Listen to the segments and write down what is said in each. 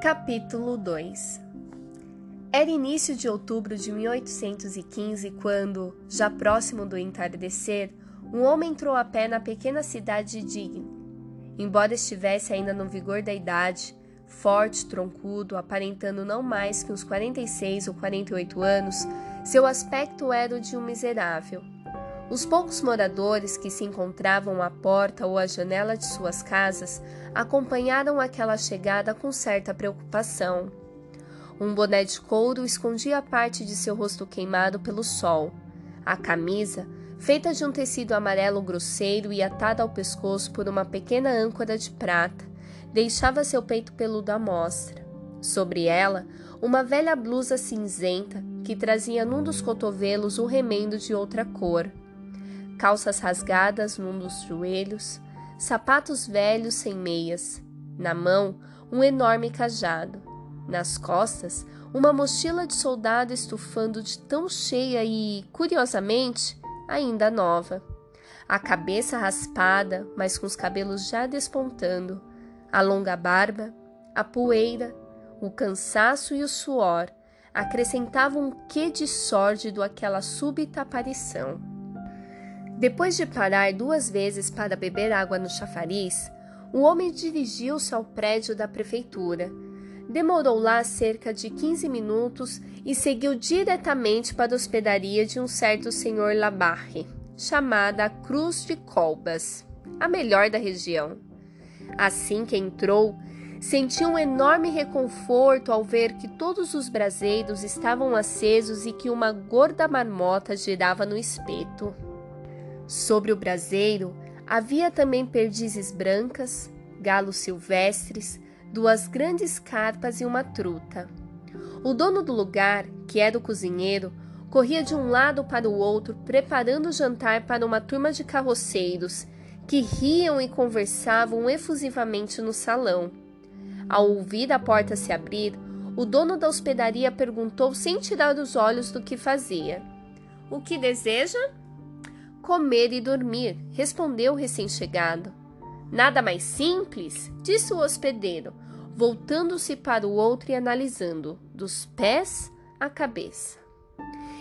Capítulo 2 Era início de outubro de 1815 quando, já próximo do entardecer, um homem entrou a pé na pequena cidade de Digne. Embora estivesse ainda no vigor da idade, forte, troncudo, aparentando não mais que uns 46 ou 48 anos, seu aspecto era o de um miserável. Os poucos moradores que se encontravam à porta ou à janela de suas casas acompanharam aquela chegada com certa preocupação. Um boné de couro escondia parte de seu rosto queimado pelo sol. A camisa, feita de um tecido amarelo grosseiro e atada ao pescoço por uma pequena âncora de prata, deixava seu peito peludo à mostra. Sobre ela, uma velha blusa cinzenta que trazia num dos cotovelos um remendo de outra cor calças rasgadas num dos joelhos, sapatos velhos sem meias, na mão um enorme cajado, nas costas uma mochila de soldado estufando de tão cheia e, curiosamente, ainda nova. A cabeça raspada, mas com os cabelos já despontando, a longa barba, a poeira, o cansaço e o suor acrescentavam um quê de sórdido àquela súbita aparição. Depois de parar duas vezes para beber água no chafariz, o homem dirigiu-se ao prédio da prefeitura. Demorou lá cerca de 15 minutos e seguiu diretamente para a hospedaria de um certo senhor Labarre, chamada Cruz de Colbas, a melhor da região. Assim que entrou, sentiu um enorme reconforto ao ver que todos os braseiros estavam acesos e que uma gorda marmota girava no espeto. Sobre o braseiro havia também perdizes brancas, galos silvestres, duas grandes carpas e uma truta. O dono do lugar, que era o cozinheiro, corria de um lado para o outro, preparando o jantar para uma turma de carroceiros que riam e conversavam efusivamente no salão. Ao ouvir a porta se abrir, o dono da hospedaria perguntou sem tirar os olhos do que fazia: O que deseja? Comer e dormir, respondeu o recém-chegado. Nada mais simples, disse o hospedeiro, voltando-se para o outro e analisando, dos pés à cabeça.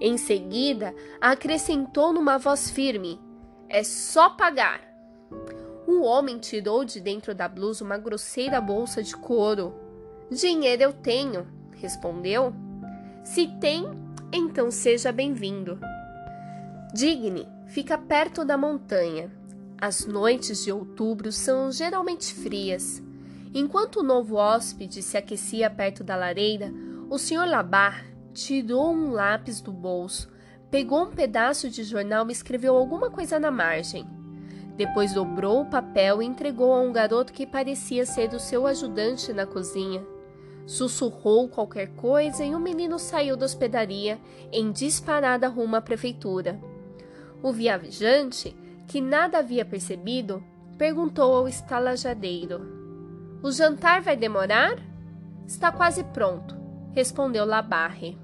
Em seguida, acrescentou numa voz firme: É só pagar. O homem tirou de dentro da blusa uma grosseira bolsa de couro. Dinheiro eu tenho, respondeu. Se tem, então seja bem-vindo. Digne fica perto da montanha. As noites de outubro são geralmente frias. Enquanto o novo hóspede se aquecia perto da lareira, o Sr. Labar tirou um lápis do bolso, pegou um pedaço de jornal e escreveu alguma coisa na margem. Depois dobrou o papel e entregou a um garoto que parecia ser o seu ajudante na cozinha. Sussurrou qualquer coisa e o menino saiu da hospedaria em disparada rumo à prefeitura. O viajante, que nada havia percebido, perguntou ao estalajadeiro: O jantar vai demorar? Está quase pronto, respondeu Labarre.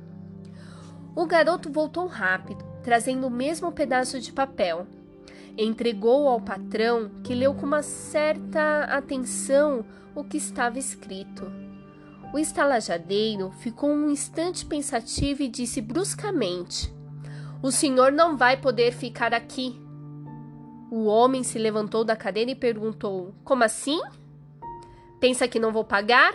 O garoto voltou rápido, trazendo o mesmo pedaço de papel. Entregou ao patrão, que leu com uma certa atenção o que estava escrito. O estalajadeiro ficou um instante pensativo e disse bruscamente: o senhor não vai poder ficar aqui. O homem se levantou da cadeira e perguntou: Como assim? Pensa que não vou pagar?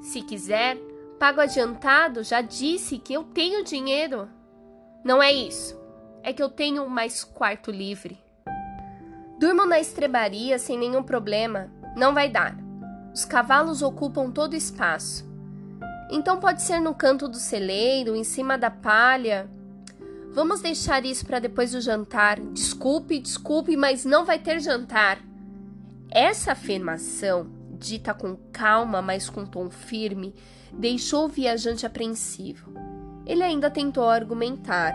Se quiser, pago adiantado, já disse que eu tenho dinheiro. Não é isso. É que eu tenho mais quarto livre. Durmo na estrebaria sem nenhum problema. Não vai dar. Os cavalos ocupam todo o espaço. Então pode ser no canto do celeiro, em cima da palha. Vamos deixar isso para depois do jantar. Desculpe, desculpe, mas não vai ter jantar. Essa afirmação, dita com calma, mas com tom firme, deixou o viajante apreensivo. Ele ainda tentou argumentar.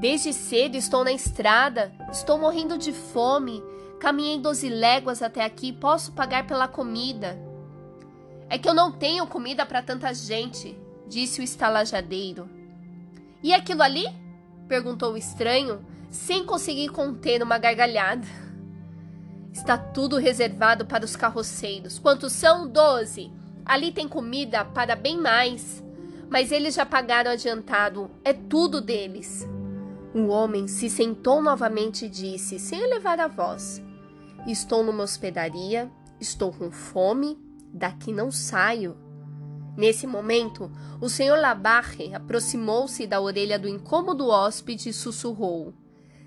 Desde cedo estou na estrada, estou morrendo de fome. Caminhei doze léguas até aqui, posso pagar pela comida. É que eu não tenho comida para tanta gente, disse o estalajadeiro. E aquilo ali? perguntou o estranho, sem conseguir conter uma gargalhada. Está tudo reservado para os carroceiros. Quantos são? Doze. Ali tem comida para bem mais. Mas eles já pagaram adiantado, é tudo deles. O homem se sentou novamente e disse, sem elevar a voz: Estou numa hospedaria, estou com fome, daqui não saio. Nesse momento, o senhor Labarre aproximou-se da orelha do incômodo hóspede e sussurrou: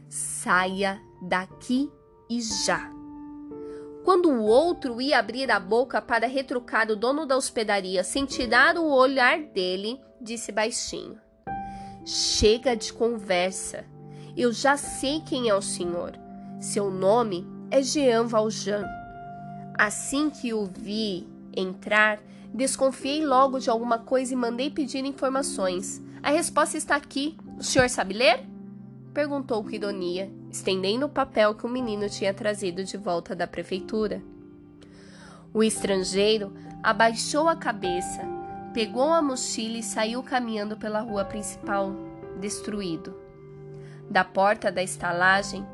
Saia daqui e já. Quando o outro ia abrir a boca para retrucar o dono da hospedaria sem tirar o olhar dele, disse baixinho: Chega de conversa. Eu já sei quem é o senhor. Seu nome é Jean Valjean. Assim que o vi entrar, desconfiei logo de alguma coisa e mandei pedir informações. A resposta está aqui. O senhor sabe ler? Perguntou com ironia, estendendo o papel que o menino tinha trazido de volta da prefeitura. O estrangeiro abaixou a cabeça, pegou a mochila e saiu caminhando pela rua principal, destruído. Da porta da estalagem,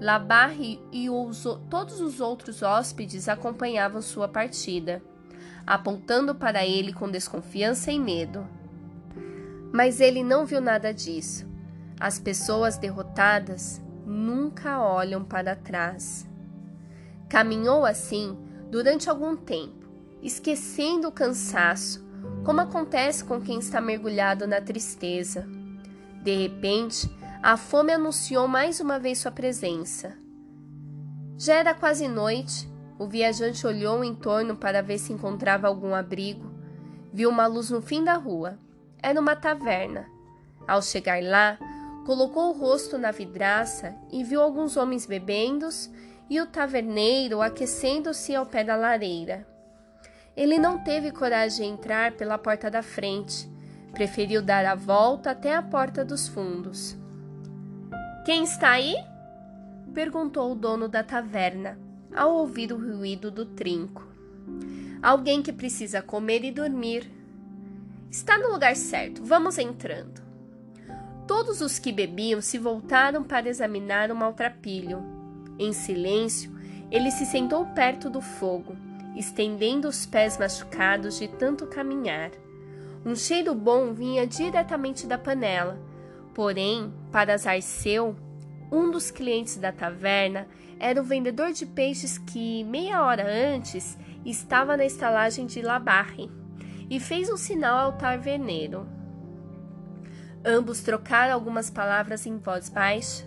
Labarre e os, todos os outros hóspedes acompanhavam sua partida, apontando para ele com desconfiança e medo. Mas ele não viu nada disso. As pessoas derrotadas nunca olham para trás. Caminhou assim durante algum tempo, esquecendo o cansaço, como acontece com quem está mergulhado na tristeza. De repente, a fome anunciou mais uma vez sua presença. Já era quase noite. O viajante olhou em torno para ver se encontrava algum abrigo. Viu uma luz no fim da rua. Era uma taverna. Ao chegar lá, colocou o rosto na vidraça e viu alguns homens bebendo e o taverneiro aquecendo-se ao pé da lareira. Ele não teve coragem de entrar pela porta da frente, preferiu dar a volta até a porta dos fundos. Quem está aí? perguntou o dono da taverna, ao ouvir o ruído do trinco. Alguém que precisa comer e dormir. Está no lugar certo, vamos entrando. Todos os que bebiam se voltaram para examinar o maltrapilho. Em silêncio, ele se sentou perto do fogo, estendendo os pés machucados de tanto caminhar. Um cheiro bom vinha diretamente da panela Porém, para azar seu, um dos clientes da taverna era o vendedor de peixes que, meia hora antes, estava na estalagem de Labarre e fez um sinal ao taverneiro. Ambos trocaram algumas palavras em voz baixa.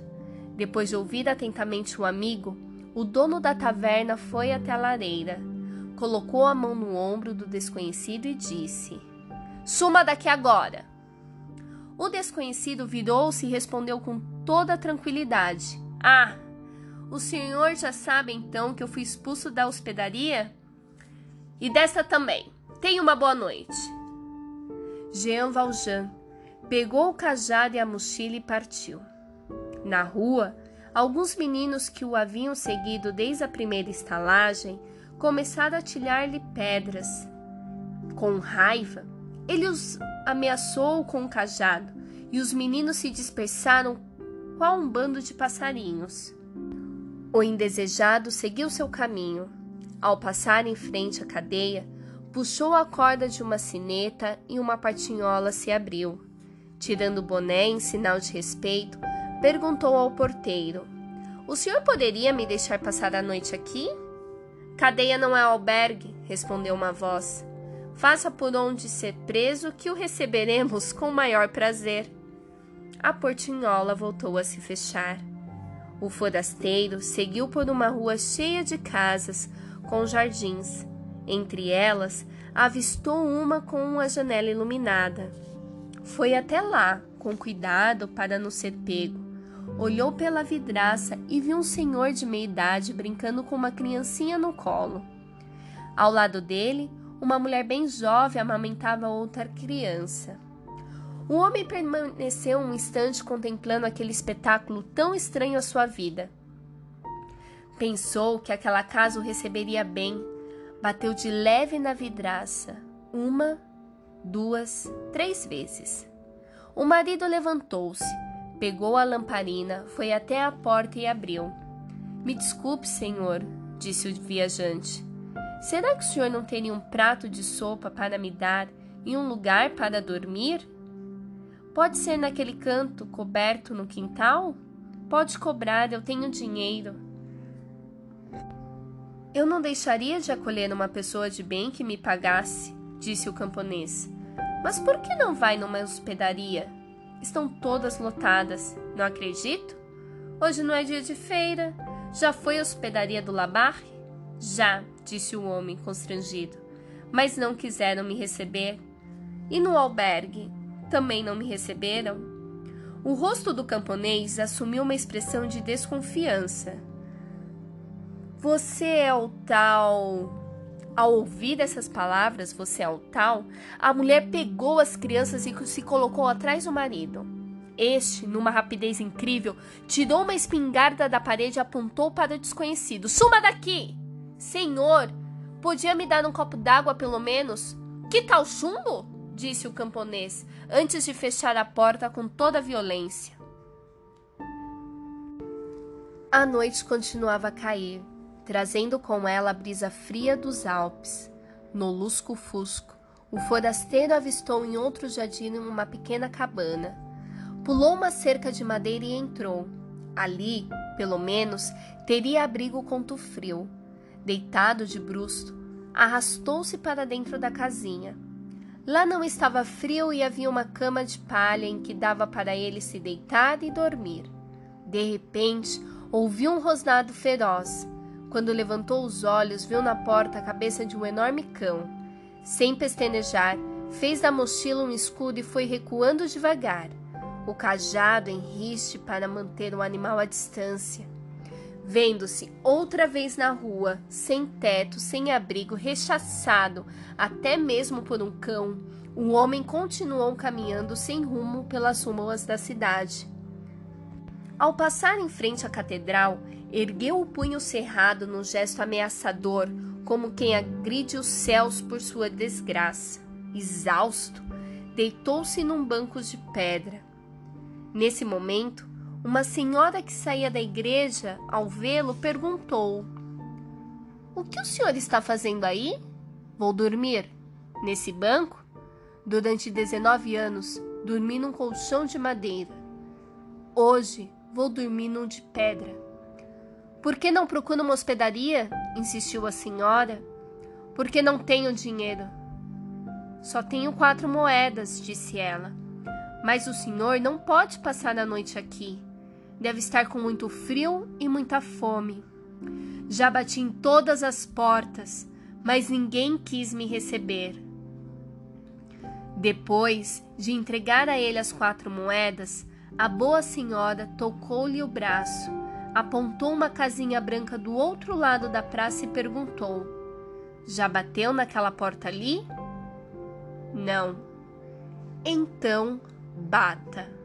Depois de ouvir atentamente o amigo, o dono da taverna foi até a lareira, colocou a mão no ombro do desconhecido e disse: Suma daqui agora! O desconhecido virou-se e respondeu com toda tranquilidade: Ah, o senhor já sabe então que eu fui expulso da hospedaria? E desta também. Tenha uma boa noite. Jean Valjean pegou o cajado e a mochila e partiu. Na rua, alguns meninos que o haviam seguido desde a primeira estalagem começaram a atilhar-lhe pedras. Com raiva, ele os ameaçou com um cajado e os meninos se dispersaram qual um bando de passarinhos. O indesejado seguiu seu caminho. Ao passar em frente à cadeia, puxou a corda de uma sineta e uma partinhola se abriu. Tirando o boné em sinal de respeito, perguntou ao porteiro: O senhor poderia me deixar passar a noite aqui? Cadeia não é albergue, respondeu uma voz. Faça por onde ser preso, que o receberemos com maior prazer. A portinhola voltou a se fechar. O forasteiro seguiu por uma rua cheia de casas com jardins. Entre elas, avistou uma com uma janela iluminada. Foi até lá, com cuidado para não ser pego. Olhou pela vidraça e viu um senhor de meia idade brincando com uma criancinha no colo. Ao lado dele, uma mulher bem jovem amamentava outra criança. O homem permaneceu um instante contemplando aquele espetáculo tão estranho à sua vida. Pensou que aquela casa o receberia bem, bateu de leve na vidraça, uma, duas, três vezes. O marido levantou-se, pegou a lamparina, foi até a porta e abriu. Me desculpe, senhor, disse o viajante. Será que o senhor não teria um prato de sopa para me dar e um lugar para dormir? Pode ser naquele canto coberto no quintal? Pode cobrar, eu tenho dinheiro. Eu não deixaria de acolher uma pessoa de bem que me pagasse, disse o camponês. Mas por que não vai numa hospedaria? Estão todas lotadas, não acredito? Hoje não é dia de feira. Já foi a hospedaria do Labarre? Já, disse o homem constrangido. Mas não quiseram me receber. E no albergue? Também não me receberam? O rosto do camponês assumiu uma expressão de desconfiança. Você é o tal. Ao ouvir essas palavras, você é o tal, a mulher pegou as crianças e se colocou atrás do marido. Este, numa rapidez incrível, tirou uma espingarda da parede e apontou para o desconhecido. Suma daqui! Senhor, podia me dar um copo d'água pelo menos? Que tal chumbo? Disse o camponês, antes de fechar a porta com toda a violência. A noite continuava a cair, trazendo com ela a brisa fria dos Alpes. No lusco-fusco, o forasteiro avistou em outro jardim uma pequena cabana. Pulou uma cerca de madeira e entrou. Ali, pelo menos, teria abrigo contra o frio. Deitado de brusto, arrastou-se para dentro da casinha. Lá não estava frio e havia uma cama de palha em que dava para ele se deitar e dormir. De repente, ouviu um rosnado feroz. Quando levantou os olhos, viu na porta a cabeça de um enorme cão. Sem pestanejar, fez da mochila um escudo e foi recuando devagar o cajado em riste para manter o animal à distância. Vendo-se outra vez na rua, sem teto, sem abrigo, rechaçado até mesmo por um cão, o homem continuou caminhando sem rumo pelas ruas da cidade. Ao passar em frente à catedral, ergueu o punho cerrado num gesto ameaçador, como quem agride os céus por sua desgraça. Exausto, deitou-se num banco de pedra. Nesse momento, uma senhora que saía da igreja, ao vê-lo, perguntou: O que o senhor está fazendo aí? Vou dormir. Nesse banco? Durante 19 anos, dormi num colchão de madeira. Hoje, vou dormir num de pedra. Por que não procuro uma hospedaria? insistiu a senhora. Porque não tenho dinheiro. Só tenho quatro moedas, disse ela. Mas o senhor não pode passar a noite aqui. Deve estar com muito frio e muita fome. Já bati em todas as portas, mas ninguém quis me receber. Depois de entregar a ele as quatro moedas, a boa senhora tocou-lhe o braço, apontou uma casinha branca do outro lado da praça e perguntou: Já bateu naquela porta ali? Não. Então bata.